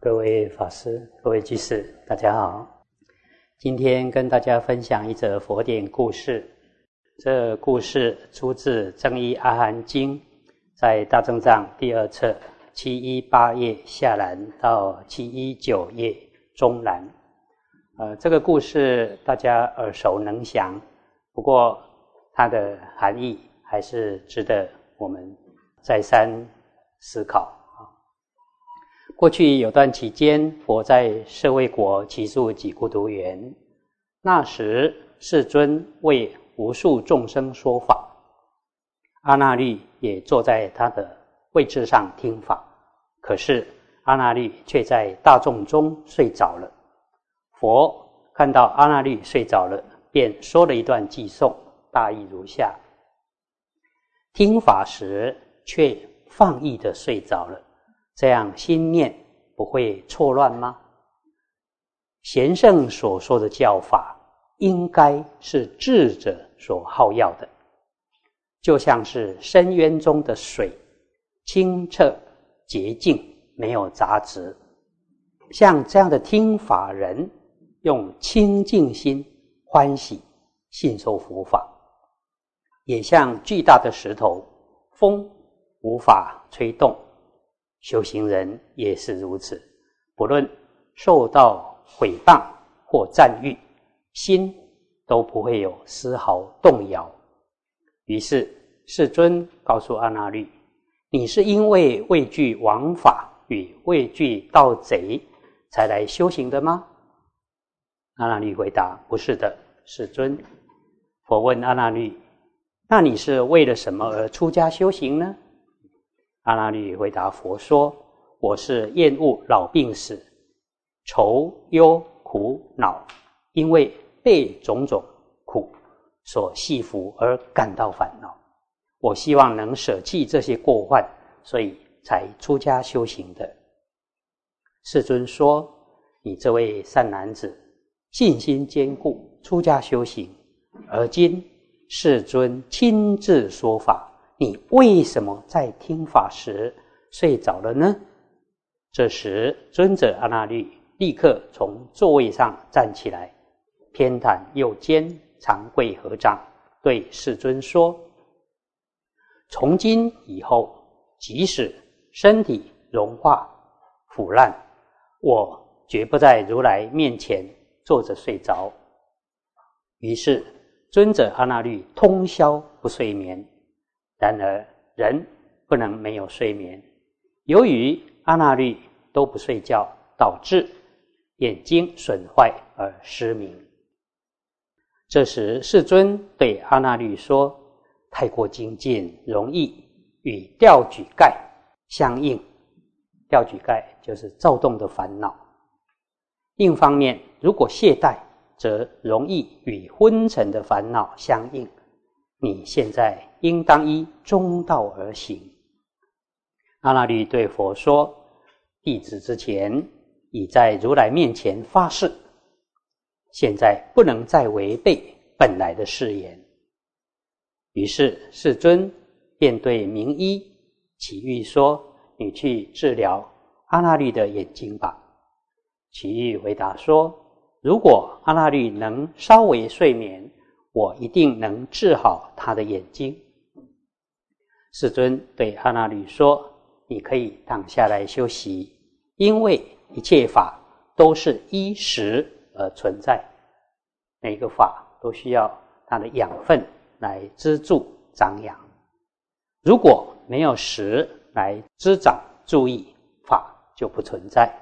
各位法师、各位居士，大家好。今天跟大家分享一则佛典故事。这故事出自《正一阿含经》，在大正藏第二册七一八页下栏到七一九页中栏。呃，这个故事大家耳熟能详，不过它的含义还是值得我们再三思考。过去有段期间，佛在舍卫国祇树给孤独园。那时，世尊为无数众生说法，阿那律也坐在他的位置上听法。可是，阿那律却在大众中睡着了。佛看到阿那律睡着了，便说了一段偈颂，大意如下：听法时却放逸的睡着了。这样心念不会错乱吗？贤圣所说的教法，应该是智者所好要的，就像是深渊中的水，清澈洁净，没有杂质。像这样的听法人，用清净心欢喜信受佛法，也像巨大的石头，风无法吹动。修行人也是如此，不论受到毁谤或赞誉，心都不会有丝毫动摇。于是世尊告诉阿那律：“你是因为畏惧王法与畏惧盗贼才来修行的吗？”阿那律回答：“不是的，世尊。”佛问阿那律：“那你是为了什么而出家修行呢？”阿难律回答佛说：“我是厌恶老病死、愁忧苦恼，因为被种种苦所系缚而感到烦恼。我希望能舍弃这些过患，所以才出家修行的。”世尊说：“你这位善男子，信心坚固，出家修行，而今世尊亲自说法。”你为什么在听法时睡着了呢？这时，尊者阿那律立刻从座位上站起来，偏袒右肩，长跪合掌，对世尊说：“从今以后，即使身体融化腐烂，我绝不在如来面前坐着睡着。”于是，尊者阿那律通宵不睡眠。然而，人不能没有睡眠。由于阿那律都不睡觉，导致眼睛损坏而失明。这时，世尊对阿那律说：“太过精进，容易与吊举盖相应。吊举盖就是躁动的烦恼。另一方面，如果懈怠，则容易与昏沉的烦恼相应。你现在。”应当依中道而行。阿那律对佛说：“弟子之前已在如来面前发誓，现在不能再违背本来的誓言。”于是世尊便对名医启玉说：“你去治疗阿那律的眼睛吧。”启玉回答说：“如果阿那律能稍微睡眠，我一定能治好他的眼睛。”世尊对阿那律说：“你可以躺下来休息，因为一切法都是依时而存在，每个法都需要它的养分来资助长养。如果没有时来滋长注意，法就不存在。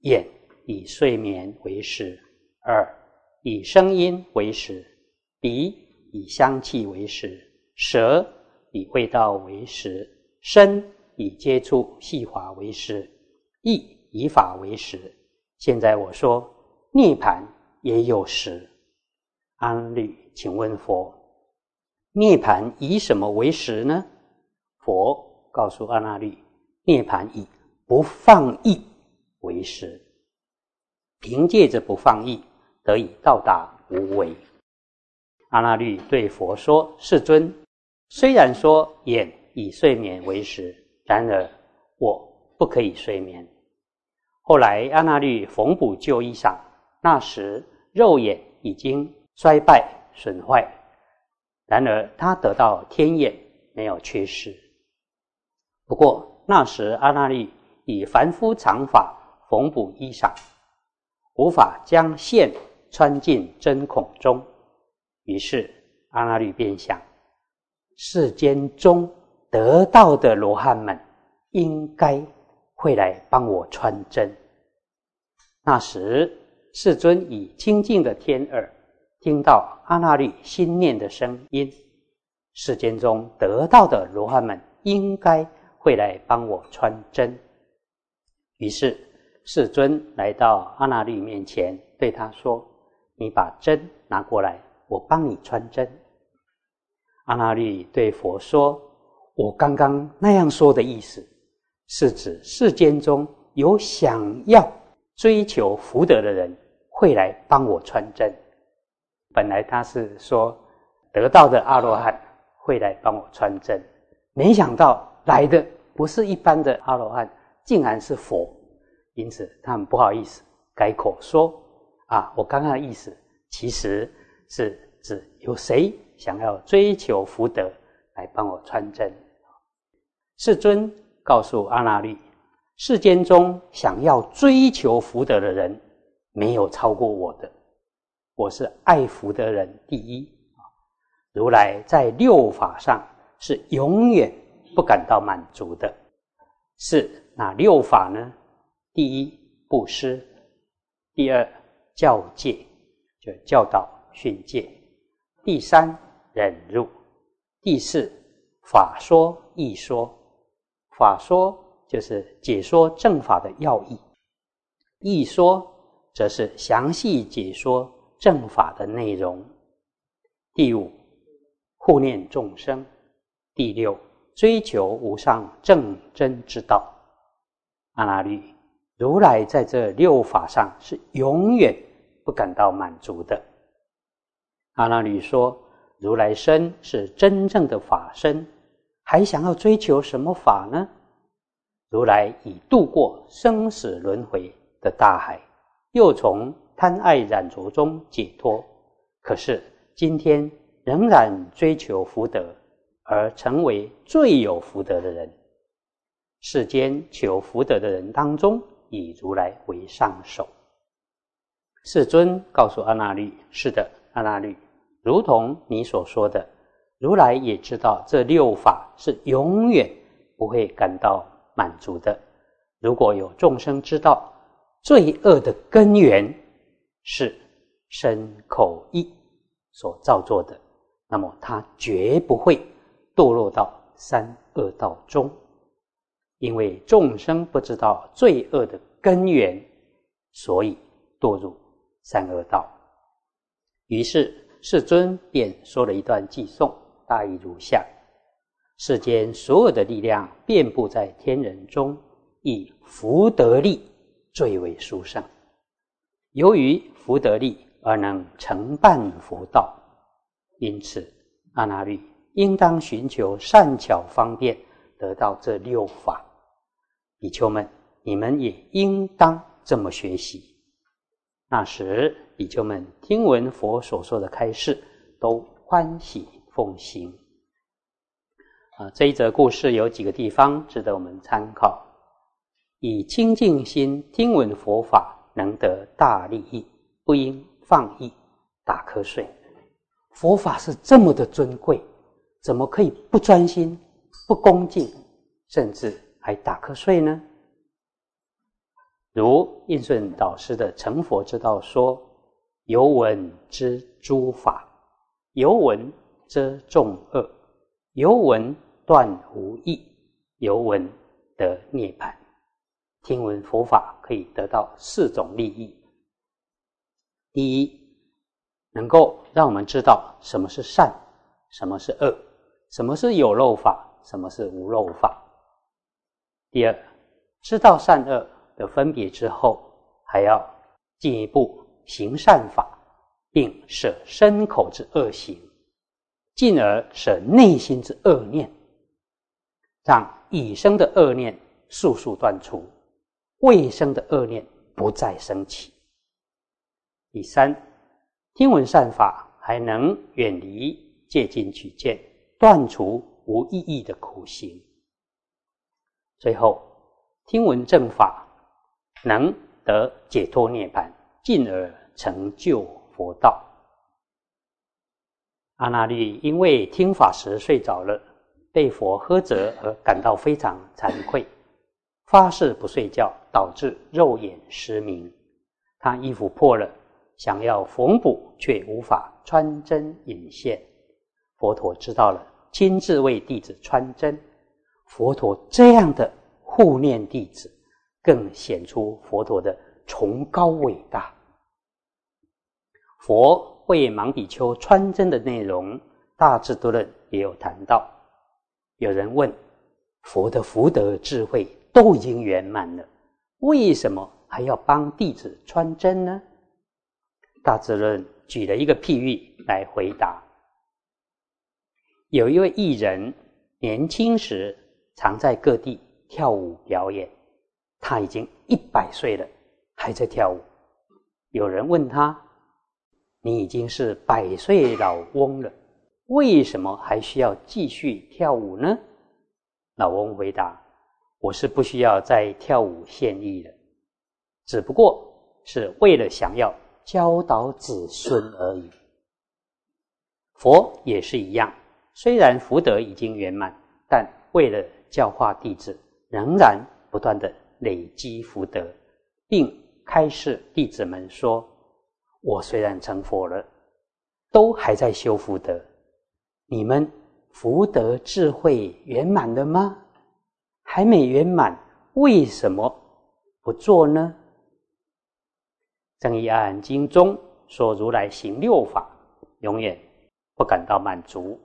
眼以睡眠为食，耳以声音为食，鼻以香气为食，舌。”以味道为食，身以接触细滑为食，意以法为食。现在我说涅盘也有食。安律，请问佛，涅盘以什么为食呢？佛告诉阿那律，涅盘以不放逸为食。凭借着不放逸，得以到达无为。阿那律对佛说：“世尊。”虽然说眼以睡眠为食，然而我不可以睡眠。后来阿那律缝补旧衣裳，那时肉眼已经衰败损坏，然而他得到天眼，没有缺失。不过那时阿那律以凡夫长法缝补衣裳，无法将线穿进针孔中，于是阿那律便想：世间中得道的罗汉们，应该会来帮我穿针。那时世尊以清净的天耳听到阿那律心念的声音，世间中得道的罗汉们应该会来帮我穿针。于是世尊来到阿那律面前，对他说：“你把针拿过来，我帮你穿针。”阿那律对佛说：“我刚刚那样说的意思，是指世间中有想要追求福德的人会来帮我穿针。本来他是说得到的阿罗汉会来帮我穿针，没想到来的不是一般的阿罗汉，竟然是佛。因此他很不好意思改口说：“啊，我刚刚的意思其实是指有谁。”想要追求福德，来帮我穿针。世尊告诉阿那律：世间中想要追求福德的人，没有超过我的。我是爱福的人第一如来在六法上是永远不感到满足的。是哪六法呢？第一，布施；第二，教戒，就教导训诫；第三。忍入，第四法说义说，法说就是解说正法的要义，义说则是详细解说正法的内容。第五护念众生，第六追求无上正真之道。阿那律，如来在这六法上是永远不感到满足的。阿那律说。如来身是真正的法身，还想要追求什么法呢？如来已度过生死轮回的大海，又从贪爱染浊中解脱。可是今天仍然追求福德，而成为最有福德的人。世间求福德的人当中，以如来为上首。世尊告诉阿那律：“是的，阿那律。”如同你所说的，如来也知道这六法是永远不会感到满足的。如果有众生知道罪恶的根源是身口意所造作的，那么他绝不会堕落到三恶道中，因为众生不知道罪恶的根源，所以堕入三恶道。于是。世尊便说了一段偈颂，大意如下：世间所有的力量遍布在天人中，以福德力最为殊胜。由于福德力而能承办佛道，因此阿那律应当寻求善巧方便，得到这六法。比丘们，你们也应当这么学习。那时，比丘们听闻佛所说的开示，都欢喜奉行。啊，这一则故事有几个地方值得我们参考：以清净心听闻佛法，能得大利益，不应放逸打瞌睡。佛法是这么的尊贵，怎么可以不专心、不恭敬，甚至还打瞌睡呢？如印顺导师的成佛之道说：“有闻知诸法，有闻遮众恶，有闻断无益，有闻得涅槃。”听闻佛法可以得到四种利益：第一，能够让我们知道什么是善，什么是恶，什么是有漏法，什么是无漏法；第二，知道善恶。的分别之后，还要进一步行善法，并舍身口之恶行，进而舍内心之恶念，让已生的恶念速速断除，未生的恶念不再升起。第三，听闻善法还能远离借禁取见，断除无意义的苦行。最后，听闻正法能得解脱涅槃，进而成就佛道。阿那律因为听法时睡着了，被佛呵责而感到非常惭愧，发誓不睡觉，导致肉眼失明。他衣服破了，想要缝补，却无法穿针引线。佛陀知道了，亲自为弟子穿针。佛陀这样的护念弟子，更显出佛陀的崇高伟大。佛。为盲比丘穿针的内容，大智度论也有谈到。有人问：佛的福德智慧都已经圆满了，为什么还要帮弟子穿针呢？大智论举了一个譬喻来回答：有一位艺人，年轻时常在各地跳舞表演，他已经一百岁了，还在跳舞。有人问他。你已经是百岁老翁了，为什么还需要继续跳舞呢？老翁回答：“我是不需要再跳舞献艺了，只不过是为了想要教导子孙而已。”佛也是一样，虽然福德已经圆满，但为了教化弟子，仍然不断的累积福德，并开示弟子们说。我虽然成佛了，都还在修福德。你们福德智慧圆满了吗？还没圆满，为什么不做呢？《正义阿含经》中说：“如来行六法，永远不感到满足。”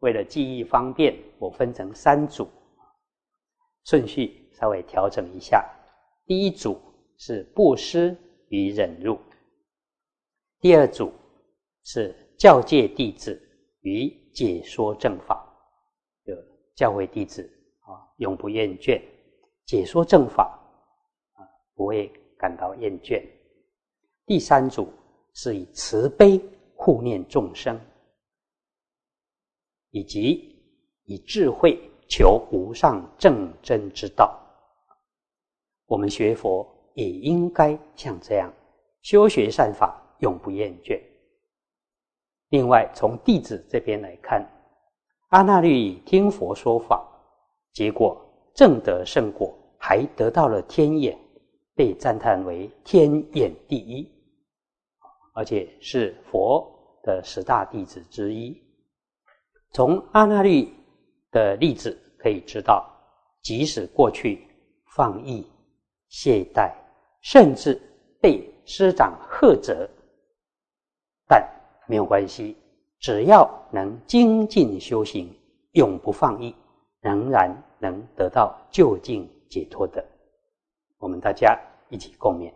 为了记忆方便，我分成三组，顺序稍微调整一下。第一组是布施与忍辱。第二组是教诫弟子与解说正法，的教诲弟子啊，永不厌倦；解说正法啊，不会感到厌倦。第三组是以慈悲护念众生，以及以智慧求无上正真之道。我们学佛也应该像这样修学善法。永不厌倦。另外，从弟子这边来看，阿那律听佛说法，结果正得圣果，还得到了天眼，被赞叹为天眼第一，而且是佛的十大弟子之一。从阿那律的例子可以知道，即使过去放逸、懈怠，甚至被师长喝责。但没有关系，只要能精进修行，永不放逸，仍然能得到就近解脱的。我们大家一起共勉。